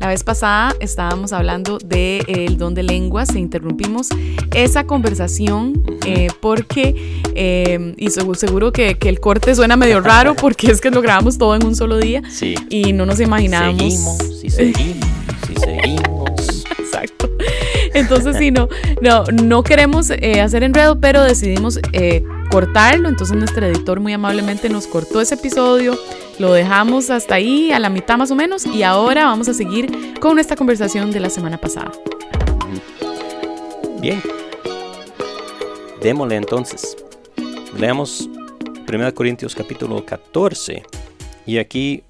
La vez pasada estábamos hablando del don de lenguas e interrumpimos esa conversación eh, porque, eh, y seguro que, el corte suena medio raro porque es que lo grabamos todo en un solo día sí. y no nos imaginábamos. Seguimos, sí seguimos, sí seguimos. Exacto. Entonces, sí, no, no, no queremos eh, hacer enredo, pero decidimos cortarlo. Entonces, nuestro editor muy amablemente nos cortó ese episodio lo dejamos hasta ahí, a la mitad más o menos, y ahora vamos a seguir con esta conversación de la semana pasada. Bien. Démosle entonces. Leamos 1 Corintios capítulo 14. Y aquí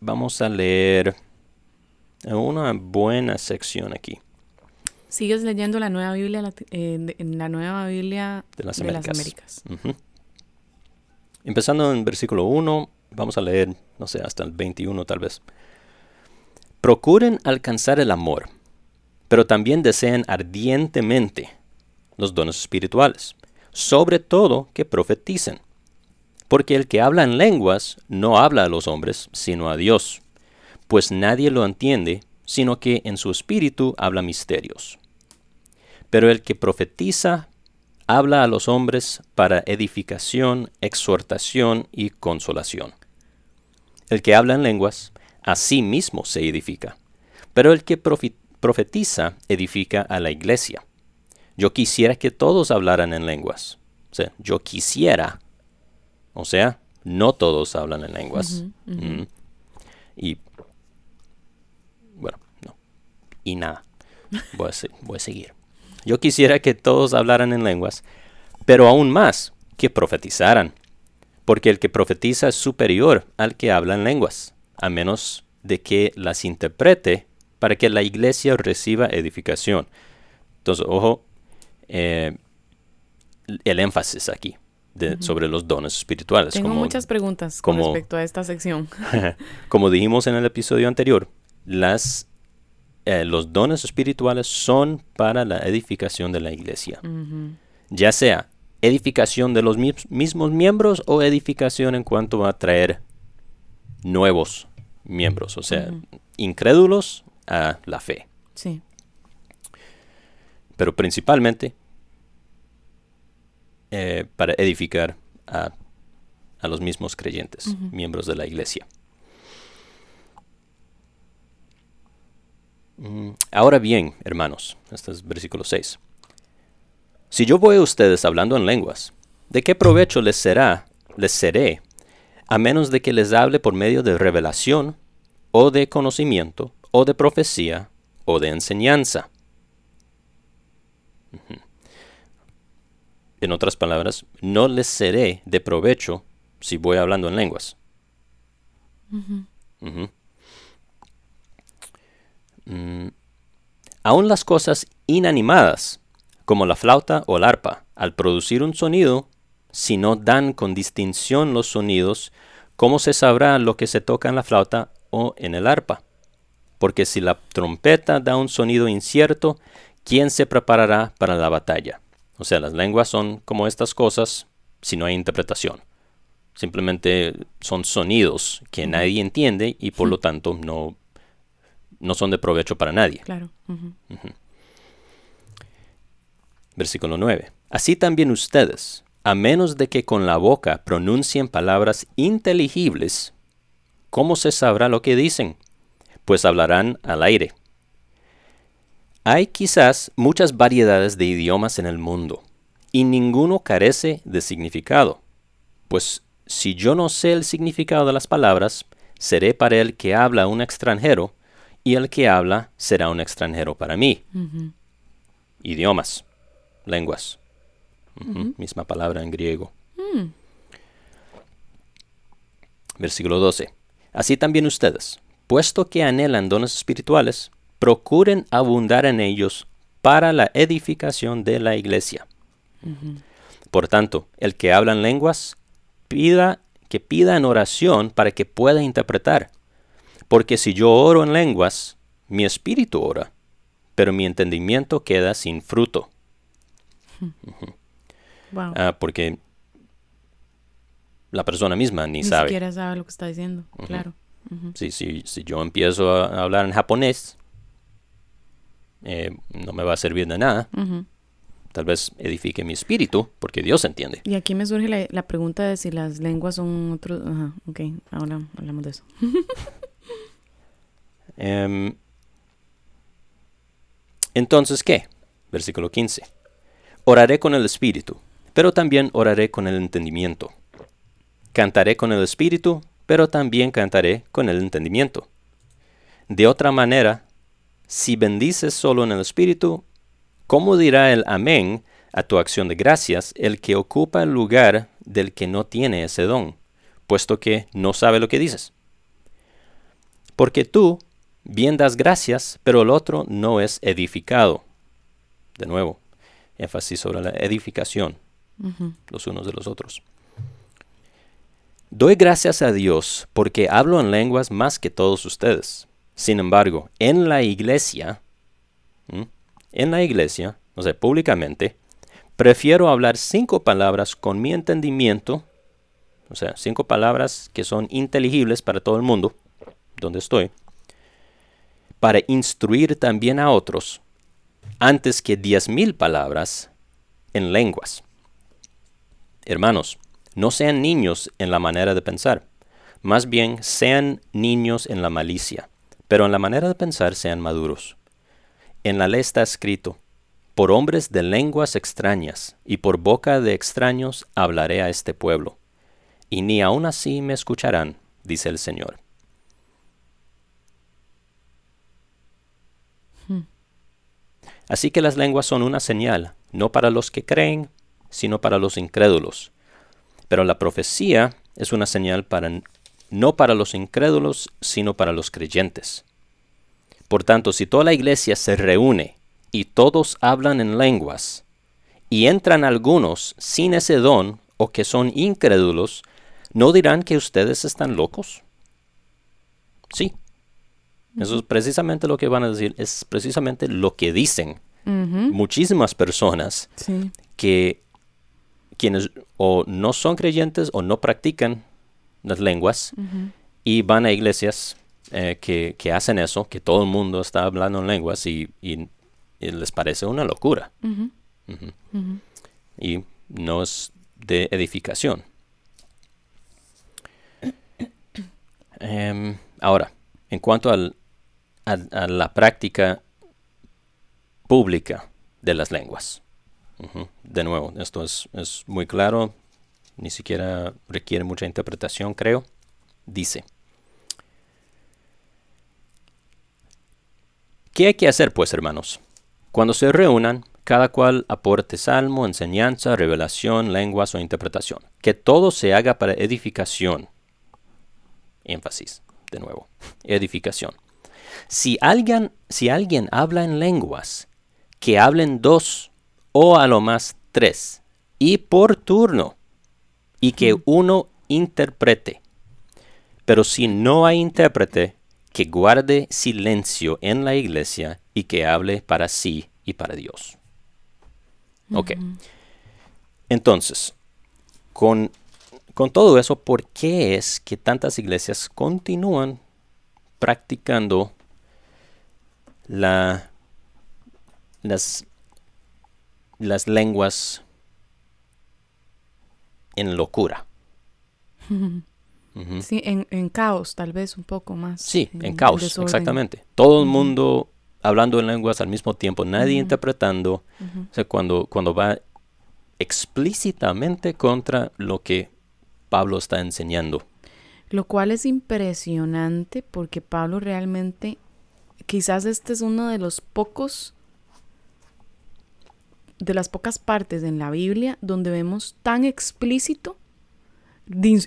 vamos a leer una buena sección aquí. Sigues leyendo la nueva Biblia, eh, en la nueva Biblia de las Américas. Empezando en versículo 1 Vamos a leer, no sé, hasta el 21 tal vez. Procuren alcanzar el amor, pero también deseen ardientemente los dones espirituales, sobre todo que profeticen. Porque el que habla en lenguas no habla a los hombres, sino a Dios, pues nadie lo entiende, sino que en su espíritu habla misterios. Pero el que profetiza habla a los hombres para edificación, exhortación y consolación. El que habla en lenguas, a sí mismo se edifica, pero el que profetiza edifica a la iglesia. Yo quisiera que todos hablaran en lenguas. O sea, yo quisiera. O sea, no todos hablan en lenguas. Mm. Y bueno, no. Y nada. Voy voy a seguir. Yo quisiera que todos hablaran en lenguas, pero aún más, que profetizaran porque el que profetiza es superior al que habla en lenguas, a menos de que las interprete para que la iglesia reciba edificación. Entonces, ojo, eh, el énfasis aquí sobre los dones espirituales. Tengo muchas preguntas con respecto a esta sección. como dijimos en el episodio anterior, las, eh, los dones espirituales son para la edificación de la iglesia. Ya sea edificación de los mismos miembros o edificación en cuanto a traer nuevos miembros, o sea, incrédulos a la fe. Sí. Pero principalmente eh, para edificar a, los mismos creyentes, miembros de la iglesia. Ahora bien, hermanos, este es versículo 6. Si yo voy a ustedes hablando en lenguas, ¿de qué provecho les será, les seré, a menos de que les hable por medio de revelación, o de conocimiento, o de profecía, o de enseñanza? En otras palabras, no les seré de provecho si voy hablando en lenguas. Mm, aún las cosas inanimadas como la flauta o el arpa, al producir un sonido, si no dan con distinción los sonidos, ¿cómo se sabrá lo que se toca en la flauta o en el arpa? Porque si la trompeta da un sonido incierto, ¿quién se preparará para la batalla? O sea, las lenguas son como estas cosas si no hay interpretación. Simplemente son sonidos que nadie entiende y por lo tanto no, no son de provecho para nadie. Claro. Versículo 9. Así también ustedes, a menos de que con la boca pronuncien palabras inteligibles, ¿cómo se sabrá lo que dicen? Pues hablarán al aire. Hay quizás muchas variedades de idiomas en el mundo, y ninguno carece de significado. Pues si yo no sé el significado de las palabras, seré para el que habla un extranjero, y el que habla será un extranjero para mí. Idiomas lenguas. Misma palabra en griego. Mm. Versículo 12. Así también ustedes, puesto que anhelan dones espirituales, procuren abundar en ellos para la edificación de la iglesia. Por tanto, el que habla en lenguas, pida que pida en oración para que pueda interpretar. Porque si yo oro en lenguas, mi espíritu ora, pero mi entendimiento queda sin fruto. Ah, porque la persona misma ni, ni sabe. Ni siquiera sabe lo que está diciendo, claro. si, si, si, yo empiezo a hablar en japonés, eh, no me va a servir de nada. Tal vez edifique mi espíritu, porque Dios entiende. Y aquí me surge la, pregunta de si las lenguas son otros... Ajá, ok, ahora hablamos de eso. Em, entonces, ¿qué? Versículo 15. Oraré con el espíritu, pero también oraré con el entendimiento. Cantaré con el espíritu, pero también cantaré con el entendimiento. De otra manera, si bendices solo en el espíritu, ¿cómo dirá el amén a tu acción de gracias el que ocupa el lugar del que no tiene ese don, puesto que no sabe lo que dices? Porque tú bien das gracias, pero el otro no es edificado. De nuevo, énfasis sobre la edificación los unos de los otros. Doy gracias a Dios porque hablo en lenguas más que todos ustedes. Sin embargo, en la iglesia, en la iglesia, o sea, públicamente, prefiero hablar cinco palabras con mi entendimiento, o sea, cinco palabras que son inteligibles para todo el mundo, donde estoy, para instruir también a otros, antes que diez mil palabras en lenguas. Hermanos, no sean niños en la manera de pensar, más bien sean niños en la malicia, pero en la manera de pensar sean maduros. En la ley está escrito, por hombres de lenguas extrañas y por boca de extraños hablaré a este pueblo, y ni aun así me escucharán, dice el Señor. Así que las lenguas son una señal, no para los que creen, sino para los incrédulos. Pero la profecía es una señal para no para los incrédulos, sino para los creyentes. Por tanto, si toda la iglesia se reúne y todos hablan en lenguas, y entran algunos sin ese don o que son incrédulos, ¿no dirán que ustedes están locos? Sí. Eso es precisamente lo que van a decir, es precisamente lo que dicen muchísimas personas que quienes o no son creyentes o no practican las lenguas y van a iglesias eh, que, hacen eso, que todo el mundo está hablando en lenguas y, les parece una locura. Y no es de edificación. Em, ahora, en cuanto al, a la práctica pública de las lenguas. De nuevo, esto es, muy claro, ni siquiera requiere mucha interpretación, creo. Dice, ¿qué hay que hacer pues, hermanos? Cuando se reúnan, cada cual aporte salmo, enseñanza, revelación, lenguas o interpretación. Que todo se haga para edificación. Énfasis, de nuevo, edificación. Si alguien, si alguien habla en lenguas, que hablen dos o a lo más tres, y por turno, y que uno interprete. Pero si no hay intérprete, que guarde silencio en la iglesia y que hable para sí y para Dios. Ok. Entonces, con, con todo eso, ¿por qué es que tantas iglesias continúan practicando la, las las lenguas en locura. Sí, en, caos tal vez un poco más. Sí, en, caos, exactamente. Todo el mundo hablando en lenguas al mismo tiempo, nadie interpretando, o sea, cuando, cuando va explícitamente contra lo que Pablo está enseñando. Lo cual es impresionante porque Pablo realmente, quizás este es uno de los pocos de las pocas partes en la Biblia donde vemos tan explícito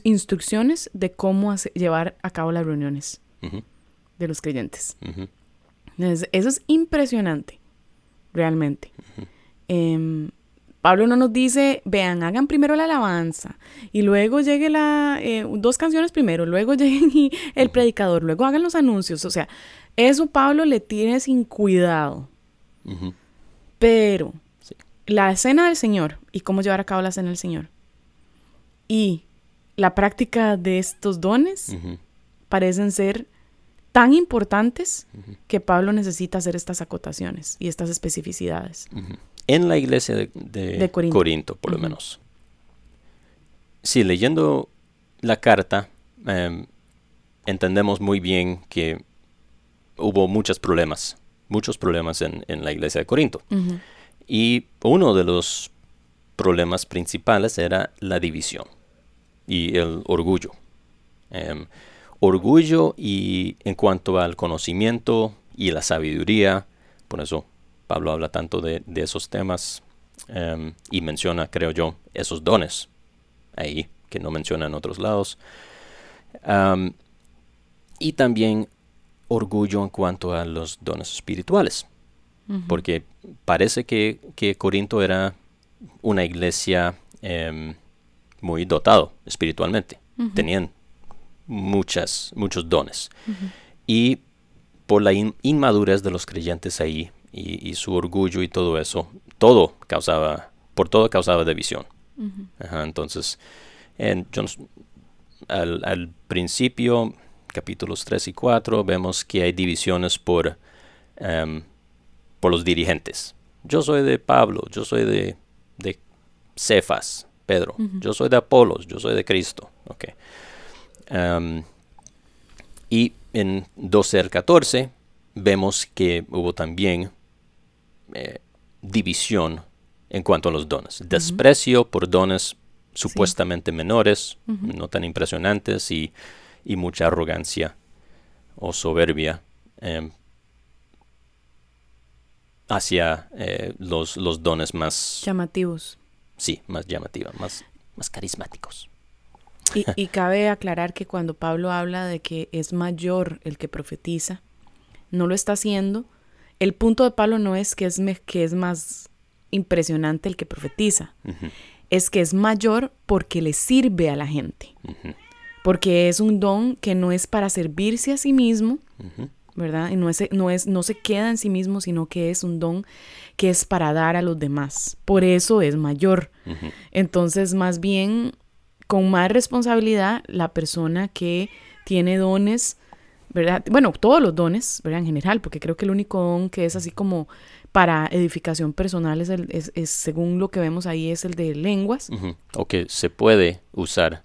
instrucciones de cómo llevar a cabo las reuniones de los creyentes. eso es impresionante, realmente. Pablo no nos dice, vean, hagan primero la alabanza y luego llegue la, eh, dos canciones primero, luego llegue el predicador, luego hagan los anuncios. O sea, eso Pablo le tiene sin cuidado. Pero la escena del Señor y cómo llevar a cabo la escena del Señor y la práctica de estos dones, parecen ser tan importantes que Pablo necesita hacer estas acotaciones y estas especificidades. En la iglesia de, Corinto. por lo menos. Sí, leyendo la carta, em, entendemos muy bien que hubo muchos problemas, muchos problemas en, la iglesia de Corinto. Y uno de los problemas principales era la división y el orgullo. Em, orgullo y en cuanto al conocimiento y la sabiduría, por eso Pablo habla tanto de, esos temas em, y menciona, creo yo, esos dones ahí que no menciona en otros lados. y también orgullo en cuanto a los dones espirituales, porque parece que, Corinto era una iglesia em, muy dotado espiritualmente. Tenían muchas, muchos dones. Y por la inmadurez de los creyentes ahí y, su orgullo y todo eso, todo causaba, por todo causaba división. entonces, en, al, principio, capítulos 3 y 4, vemos que hay divisiones por, em, por los dirigentes. Yo soy de Pablo, yo soy de, de Cefas, Pedro, yo soy de Apolos, yo soy de Cristo. Okay y en 12 al 14 vemos que hubo también eh, división en cuanto a los dones. Desprecio por dones supuestamente menores, no tan impresionantes, y, mucha arrogancia o soberbia em, hacia eh, los, los, dones más llamativos. Sí, más llamativos, más, más carismáticos. Y, cabe aclarar que cuando Pablo habla de que es mayor el que profetiza, no lo está haciendo. El punto de Pablo no es que es, que es más impresionante el que profetiza, es que es mayor porque le sirve a la gente, porque es un don que no es para servirse a sí mismo, ¿verdad? Y no, es, no, es, no se queda en sí mismo, sino que es un don que es para dar a los demás. Por eso es mayor. Entonces, más bien con más responsabilidad la persona que tiene dones, ¿verdad? Bueno, todos los dones, ¿verdad? En general, porque creo que el único don que es así como para edificación personal es, el, es, según lo que vemos ahí, es el de lenguas. O que se puede usar,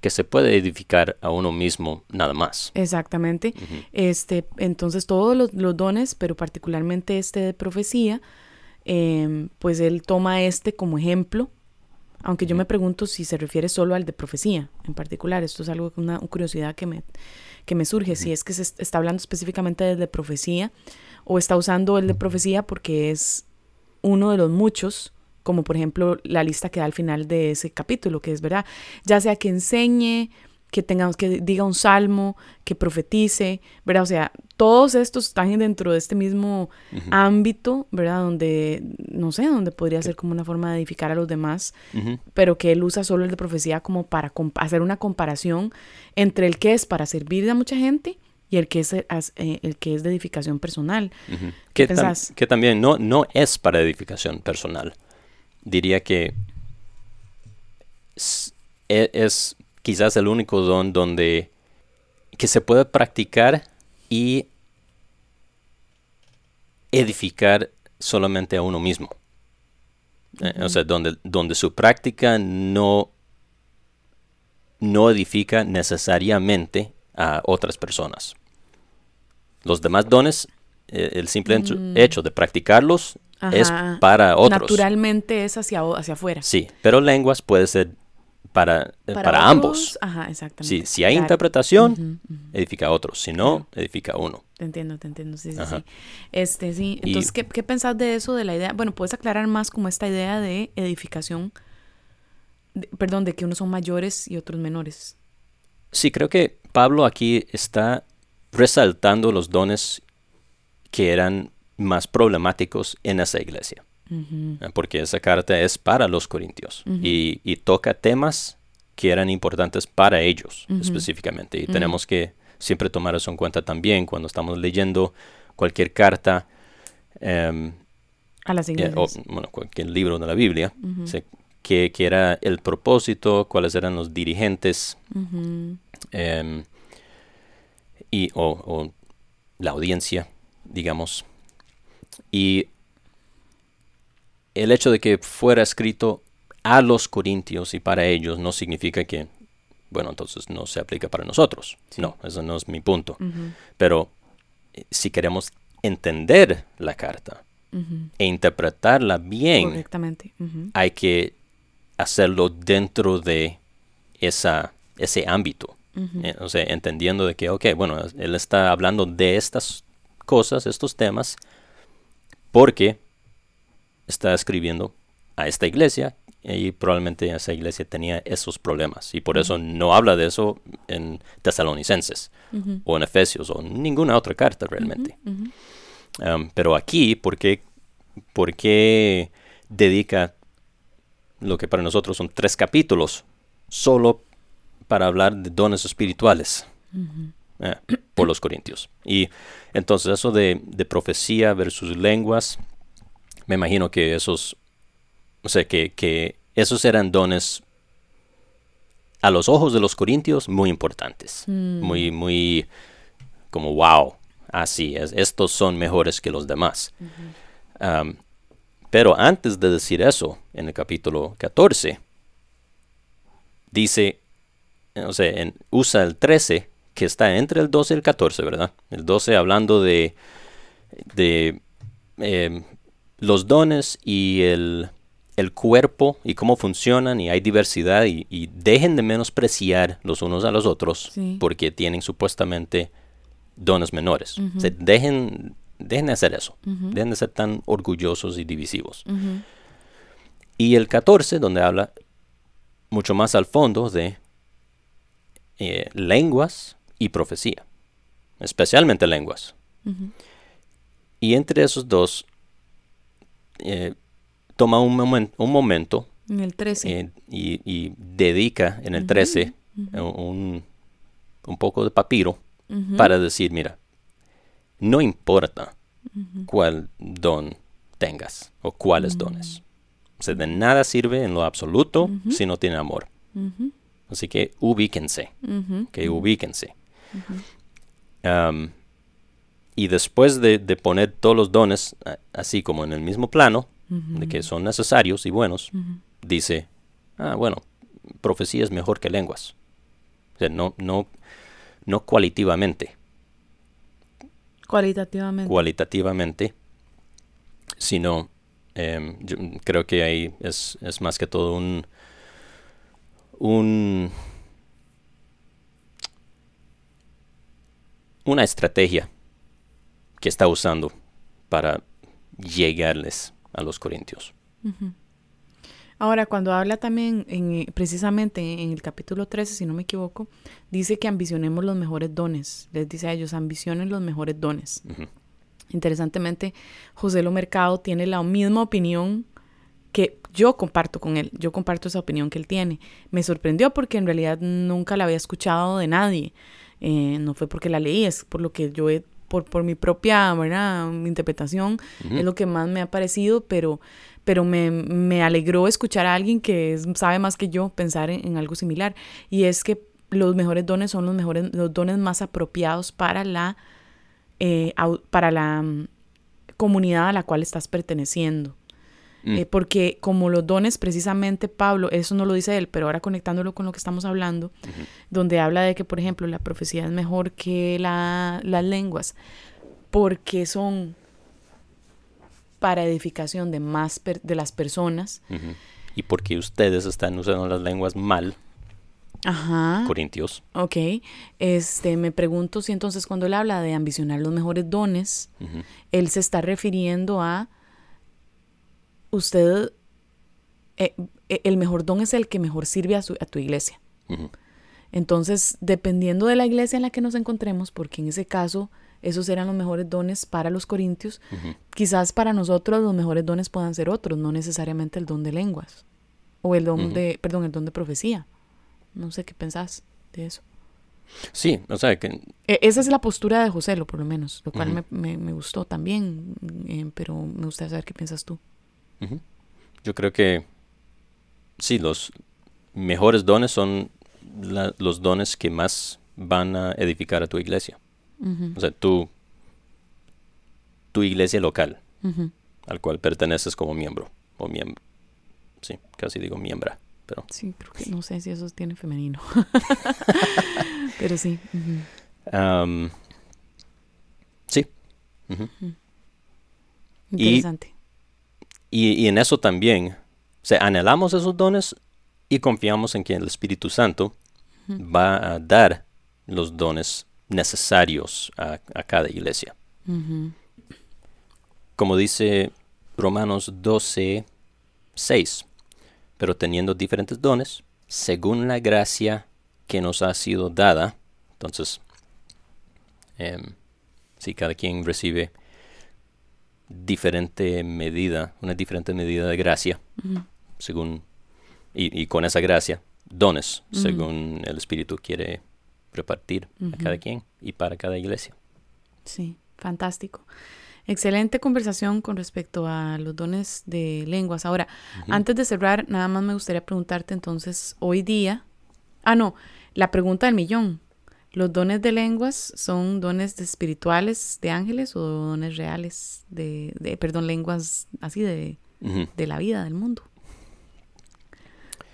que se puede edificar a uno mismo nada más. Exactamente. este, entonces todos los, dones, pero particularmente este de profecía, em, pues él toma este como ejemplo aunque yo me pregunto si se refiere solo al de profecía en particular. Esto es algo, una, curiosidad que me, que me surge, si es que se está hablando específicamente de profecía o está usando el de profecía porque es uno de los muchos, como por ejemplo la lista que da al final de ese capítulo, que es verdad, ya sea que enseñe, que tengamos que diga un salmo, que profetice, ¿verdad? O sea, todos estos están dentro de este mismo ámbito, ¿verdad? Donde, no sé, donde podría ser como una forma de edificar a los demás, pero que él usa solo el de profecía como para hacer una comparación entre el que es para servir a mucha gente y el que es, eh, el que es de edificación personal. ¿Qué que también no, no es para edificación personal. Diría que e, es quizás el único don donde que se puede practicar y edificar solamente a uno mismo. Eh, o sea, donde, donde su práctica no, no edifica necesariamente a otras personas. Los demás dones, eh, el simple mm. hecho de practicarlos es para otros. Naturalmente es hacia, hacia afuera. Sí, pero lenguas puede ser para, eh, para, ambos. Ajá, exactamente. Si, hay interpretación, edifica a otros. Si no, edifica a uno. Te entiendo, te entiendo. Sí, sí, sí. Este, sí. Entonces, ¿qué, ¿qué pensás de eso, de la idea? Bueno, ¿puedes aclarar más como esta idea de edificación? perdón, de que unos son mayores y otros menores. Sí, creo que Pablo aquí está resaltando los dones que eran más problemáticos en esa iglesia. Porque esa carta es para los corintios y, toca temas que eran importantes para ellos específicamente. Y tenemos que siempre tomar eso en cuenta también cuando estamos leyendo cualquier carta. Em, a las eh, o, bueno, cualquier libro de la Biblia, que, era el propósito, cuáles eran los dirigentes. Em, y, o, o la audiencia, digamos. Y el hecho de que fuera escrito a los corintios y para ellos no significa que, bueno, entonces no se aplica para nosotros. No, eso no es mi punto. Pero eh, si queremos entender la carta e interpretarla bien, Correctamente. Hay que hacerlo dentro de esa, ese ámbito. Eh, o sea, entendiendo de que, ok, bueno, él está hablando de estas cosas, estos temas, porque está escribiendo a esta iglesia y probablemente esa iglesia tenía esos problemas. Y por eso no habla de eso en Tesalonicenses o en Efesios o en ninguna otra carta realmente. Um, pero aquí, ¿por qué, por qué dedica lo que para nosotros son tres capítulos solo para hablar de dones espirituales eh, por los corintios? Y entonces eso de, de profecía versus lenguas, me imagino que esos, o sea, que, que esos eran dones a los ojos de los corintios muy importantes, muy, muy como wow, así es, estos son mejores que los demás. Um, pero antes de decir eso, en el capítulo 14, dice, o sea, en- usa el 13, que está entre el 12 y el 14, ¿verdad? El 12 hablando de, de eh, los dones y el, el cuerpo y cómo funcionan y hay diversidad y, y dejen de menospreciar los unos a los otros Sí. porque tienen supuestamente dones menores. O sea, dejen, dejen de hacer eso. Dejen de ser tan orgullosos y divisivos. Y el 14, donde habla mucho más al fondo de eh, lenguas y profecía, especialmente lenguas. Y entre esos dos, eh, toma un, momen- un momento En el 13. eh, y, y dedica en el 13 eh, un, un poco de papiro para decir, mira, no importa cuál don tengas o cuáles dones. O sea, de nada sirve en lo absoluto si no tiene amor. Así que ubíquense, que ubíquense. Y después de, de poner todos los dones a- así como en el mismo plano, de que son necesarios y buenos, dice, ah, bueno, profecía es mejor que lenguas. O sea, no, no, no cualitativamente, Cualitativamente. cualitativamente, sino em, yo creo que ahí es, es más que todo un, un una estrategia que está usando para llegarles a los corintios. Ahora, cuando habla también, en, eh, precisamente en el capítulo 13, si no me equivoco, dice que ambicionemos los mejores dones. Les dice a ellos, ambicionen los mejores dones. Interesantemente, José Lo Mercado tiene la misma opinión que yo comparto con él. Yo comparto esa opinión que él tiene. Me sorprendió porque en realidad nunca la había escuchado de nadie. Eh, no fue porque la leí, es por lo que yo he, por, por mi propia ¿verdad? interpretación, es lo que más me ha parecido, pero, pero me, me alegró escuchar a alguien que es- sabe más que yo pensar en, en algo similar. Y es que los mejores dones son los mejores, los dones más apropiados para la, eh, para la mm, comunidad a la cual estás perteneciendo. Mm. Eh, porque como los dones, precisamente Pablo, eso no lo dice él, pero ahora conectándolo con lo que estamos hablando, donde habla de que, por ejemplo, la profecía es mejor que la- las lenguas, porque son para edificación de más per- de las personas. Y porque ustedes están usando las lenguas mal, Ajá. corintios. Ok. Este, me pregunto si entonces cuando él habla de ambicionar los mejores dones, él se está refiriendo a usted, eh, eh, el mejor don es el que mejor sirve a, su- a tu iglesia. Entonces, dependiendo de la iglesia en la que nos encontremos, porque en ese caso esos eran los mejores dones para los corintios, quizás para nosotros los mejores dones puedan ser otros, no necesariamente el don de lenguas o el don de, perdón, el don de profecía. No sé qué pensás de eso. Sí, o sea que E- esa es la postura de José, lo por lo menos, lo cual me, me- me gustó también, eh, pero me gustaría saber qué piensas tú. Yo creo que sí, los mejores dones son la- los dones que más van a edificar a tu iglesia. O sea, tú, tu iglesia local, al cual perteneces como miembro, o miembro, sí, casi digo miembra, pero Sí, creo que no sé si eso tiene femenino. Pero sí. sí. Interesante. Y, y en eso también, o sea, anhelamos esos dones y confiamos en que el Espíritu Santo va a dar los dones necesarios a, a cada iglesia. Como dice Romanos 12, 6, pero teniendo diferentes dones, según la gracia que nos ha sido dada, entonces, em, si cada quien recibe diferente medida, una diferente medida de gracia, según, y, y con esa gracia, dones, según el Espíritu quiere repartir a cada quien y para cada iglesia. Sí, fantástico. Excelente conversación con respecto a los dones de lenguas. Ahora, antes de cerrar, nada más me gustaría preguntarte entonces, hoy día, ah, no, la pregunta del millón. ¿Los dones de lenguas son dones de espirituales de ángeles o dones reales de, de perdón, lenguas así de, de la vida, del mundo?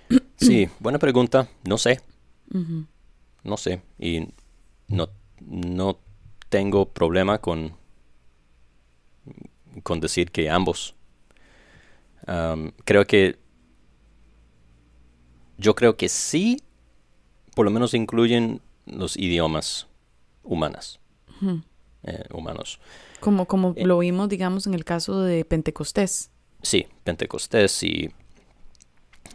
Sí, buena pregunta. No sé, no sé. Y no, no tengo problema con, con decir que ambos. Am, creo que yo creo que sí, por lo menos incluyen los idiomas humanas, eh, humanos. Como, como Eh. lo vimos, digamos, en el caso de Pentecostés. Sí, Pentecostés y,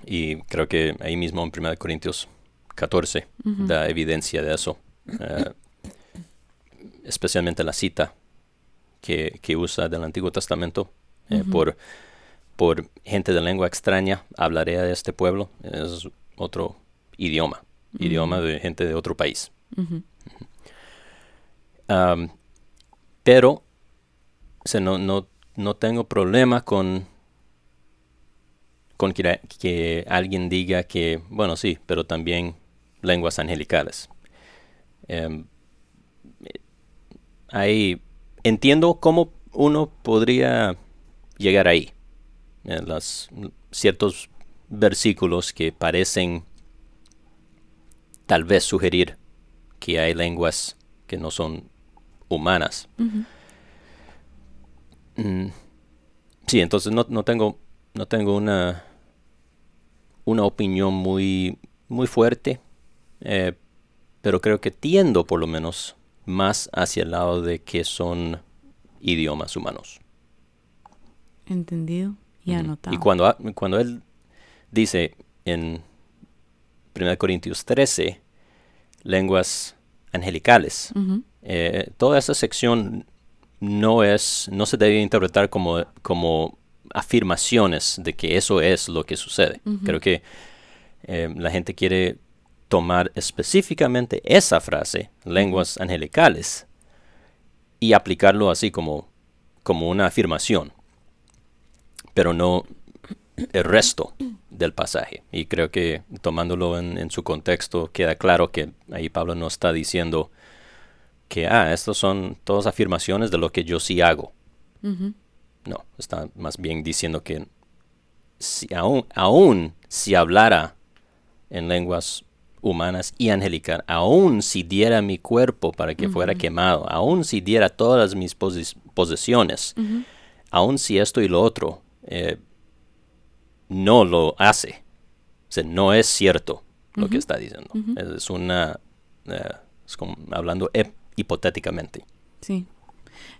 y creo que ahí mismo en 1 Corintios 14 Ujú. da evidencia de eso. eh, especialmente la cita que, que usa del Antiguo Testamento por, por gente de lengua extraña hablaré a este pueblo. Es otro idioma, idioma de gente de otro país. Pero o sea, no, no, no tengo problema con, con que, que alguien diga que, bueno, sí, pero también lenguas angelicales. Em, ahí entiendo cómo uno podría llegar ahí. En las, ciertos versículos que parecen tal vez sugerir que hay lenguas que no son humanas. Mm, sí, entonces no, no tengo, no tengo una, una opinión muy, muy fuerte, eh, pero creo que tiendo por lo menos más hacia el lado de que son idiomas humanos. Entendido y anotado. Y cuando, cuando él dice en 1 Corintios 13, lenguas angelicales, eh, toda esa sección no es, no se debe interpretar como, como afirmaciones de que eso es lo que sucede. Creo que eh, la gente quiere tomar específicamente esa frase, lenguas angelicales, y aplicarlo así como, como una afirmación, pero no el resto del pasaje. Y creo que tomándolo en, en su contexto queda claro que ahí Pablo no está diciendo que, ah, estas son todas afirmaciones de lo que yo sí hago. No, está más bien diciendo que si aún, aún si hablara en lenguas humanas y angelical, aún si diera mi cuerpo para que fuera quemado, aún si diera todas mis posesiones, aún si esto y lo otro, eh, no lo hace. O sea, no es cierto lo que está diciendo. es, es una... eh, es como hablando hipotéticamente. Sí.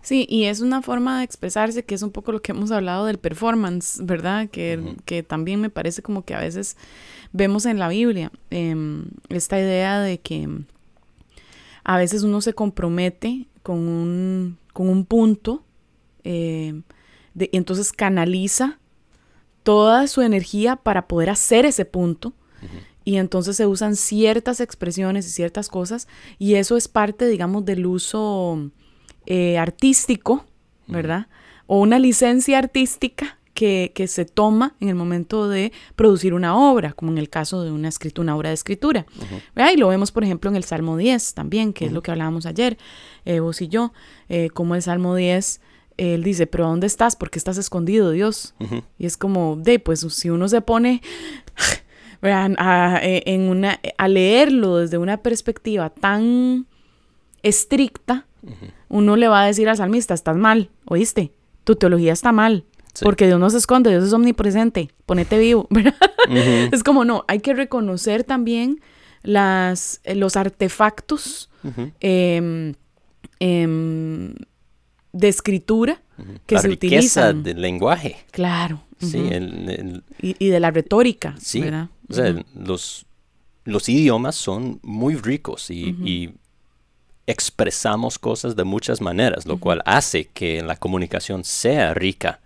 Sí, y es una forma de expresarse que es un poco lo que hemos hablado del performance, ¿verdad? Que, que también me parece como que a veces vemos en la Biblia em, esta idea de que a veces uno se compromete con un, con un punto de, y entonces canaliza toda su energía para poder hacer ese punto. Y entonces se usan ciertas expresiones y ciertas cosas y eso es parte, digamos, del uso eh, artístico, ¿verdad? O una licencia artística que, que, se toma en el momento de producir una obra, como en el caso de una, escritura, una obra de escritura. Y lo vemos, por ejemplo, en el Salmo 10 también, que es lo que hablábamos ayer, eh, vos y yo, eh, como el Salmo 10 él dice, pero ¿dónde estás? ¿Por qué estás escondido, Dios? Y es como, de, pues si uno se pone a, e, en una, a leerlo desde una perspectiva tan estricta, uno le va a decir al salmista, estás mal, ¿oíste? Tu teología está mal. Porque Dios no se esconde, Dios es omnipresente, ponete vivo. Es como, no, hay que reconocer también las, los artefactos de escritura que se utilizan. del lenguaje. Claro. Sí, y, de la retórica. Sí. ¿verdad? O sea, los, los idiomas son muy ricos y, expresamos cosas de muchas maneras, lo cual hace que la comunicación sea rica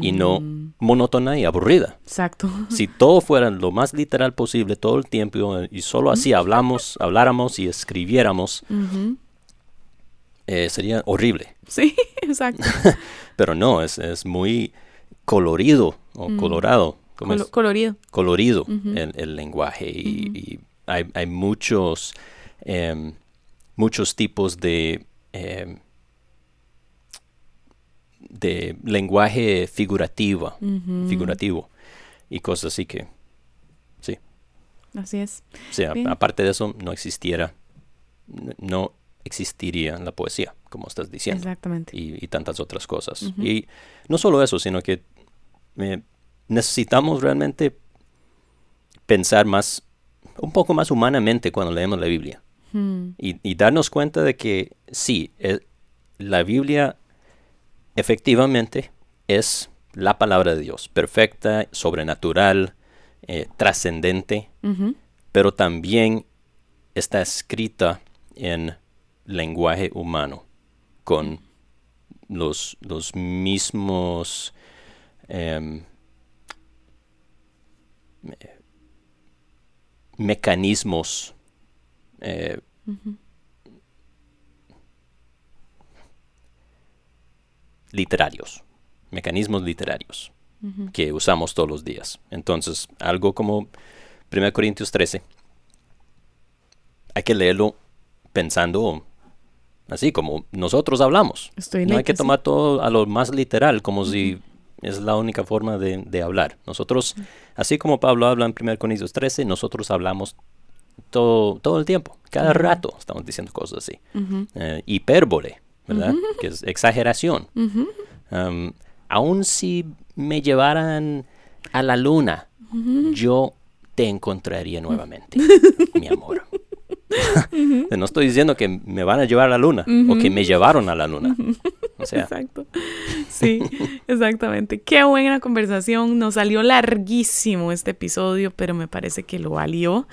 y no monótona y aburrida. Exacto. Si todo fuera lo más literal posible todo el tiempo y solo así hablamos, habláramos y escribiéramos, eh, sería horrible. Sí, exacto. Pero no, es, es muy colorido o mm. colorado. Colorido. Colorido el, lenguaje y, hay, hay, muchos, em, muchos tipos de, em, de lenguaje figurativo, figurativo y cosas así que, sí. Así es. O sea, aparte de eso, no existiera, no existiría la poesía, como estás diciendo. Exactamente. Y, tantas otras cosas. Y no solo eso, sino que necesitamos realmente pensar más, un poco más humanamente cuando leemos la Biblia. Hmm. Y, darnos cuenta de que sí, eh, la Biblia efectivamente es la palabra de Dios, perfecta, sobrenatural, eh, trascendente, pero también está escrita en lenguaje humano, con los, los mismos em, mecanismos eh, literarios, mecanismos literarios que usamos todos los días. Entonces, algo como 1 Corintios 13, hay que leerlo pensando así como nosotros hablamos. no hay que tomar todo a lo más literal, como si es la única forma de, hablar. Nosotros, así como Pablo habla en 1 Corintios 13, nosotros hablamos todo, todo el tiempo, cada rato estamos diciendo cosas así. Eh, hipérbole, ¿verdad? Que es exageración. Um, aun si me llevaran a la luna, yo te encontraría nuevamente, mi amor. no estoy diciendo que me van a llevar a la luna o que me llevaron a la luna. O sea. Exacto. Sí, exactamente. Qué buena conversación. Nos salió larguísimo este episodio, pero me parece que lo valió.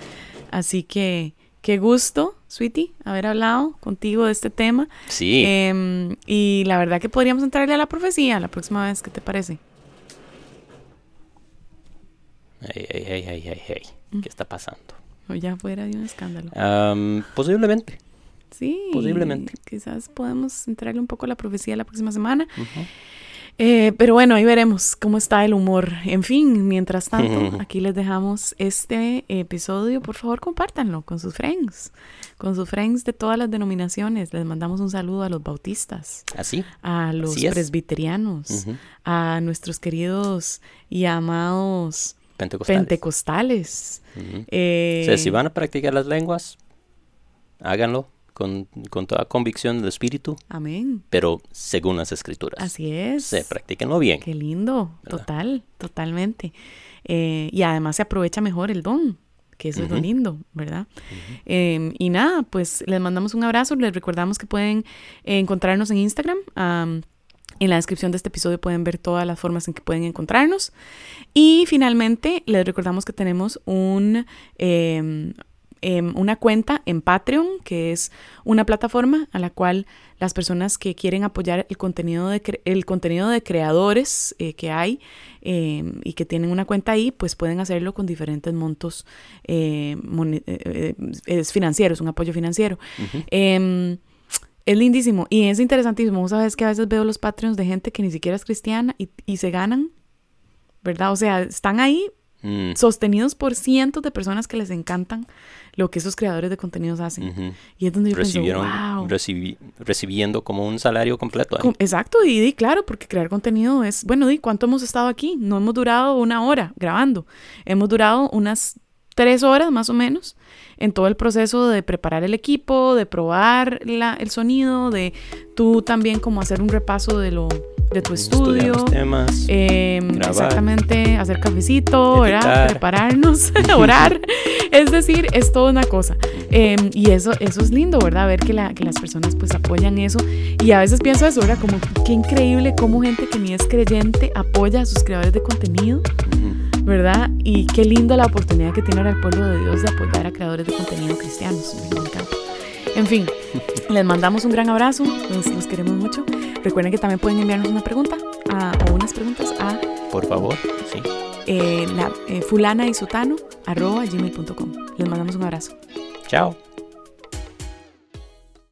Así que qué gusto, Sweetie, haber hablado contigo de este tema. Sí. Em, y la verdad que podríamos entrarle a la profecía la próxima vez. ¿Qué te parece? Hey, hey, hey, hey, hey. ¿Qué está pasando? O ya fuera de un escándalo. posiblemente. Sí. Posiblemente. Quizás podemos entrarle un poco a la profecía la próxima semana. Eh, pero bueno, ahí veremos cómo está el humor. En fin, mientras tanto, aquí les dejamos este episodio. Por favor, compártanlo con sus friends, con sus friends de todas las denominaciones. Les mandamos un saludo a los bautistas, ¿Así? a los presbiterianos, a nuestros queridos y amados pentecostales. Eh, si van a practicar las lenguas, háganlo con, toda convicción del Espíritu. Amén. Pero según las Escrituras. Así es. Se practíquenlo bien. Qué lindo, total, totalmente. Eh, y además se aprovecha mejor el don, que eso es lo lindo, ¿verdad? Em, y nada, pues les mandamos un abrazo, les recordamos que pueden encontrarnos en Instagram. En la descripción de este episodio pueden ver todas las formas en que pueden encontrarnos. Y finalmente, les recordamos que tenemos un, em, una cuenta en Patreon, que es una plataforma a la cual las personas que quieren apoyar el contenido de, el contenido de creadores eh, que hay em, y que tienen una cuenta ahí, pues pueden hacerlo con diferentes montos eh, eh, financieros, un apoyo financiero. Es lindísimo y es interesantísimo. Vos sabes que a veces veo los Patreons de gente que ni siquiera es cristiana y, se ganan ¿verdad? O sea, están ahí Mm, sostenidos por cientos de personas que les encantan lo que esos creadores de contenidos hacen. Y es donde yo pienso, Recibieron, wow. recibi- recibiendo como un salario completo. ahí. Exacto, y di, claro, porque crear contenido es, bueno, di, ¿cuánto hemos estado aquí? No hemos durado una hora grabando, hemos durado unas tres horas más o menos en todo el proceso de preparar el equipo, de probar la- el sonido, de tú también como hacer un repaso de lo de tu estudio. los temas. Eh, Grabar. exactamente, hacer cafecito, ¿verdad? Prepararnos, orar. Es decir, es toda una cosa. Eh, y eso, eso es lindo, ¿verdad? Ver que, la- que las personas pues apoyan eso. Y a veces pienso eso, ¿verdad? Como qué increíble cómo gente que ni es creyente apoya a sus creadores de contenido, Ujú. ¿Verdad? Y qué lindo la oportunidad que tiene ahora el pueblo de Dios de apoyar a creadores de contenido cristianos. Me encanta. En fin, les mandamos un gran abrazo, los, los queremos mucho. Recuerden que también pueden enviarnos una pregunta a- o unas preguntas a Por favor, sí. eh, la, eh, fulana y sutano arroba gmail.com. Les mandamos un abrazo. Chao.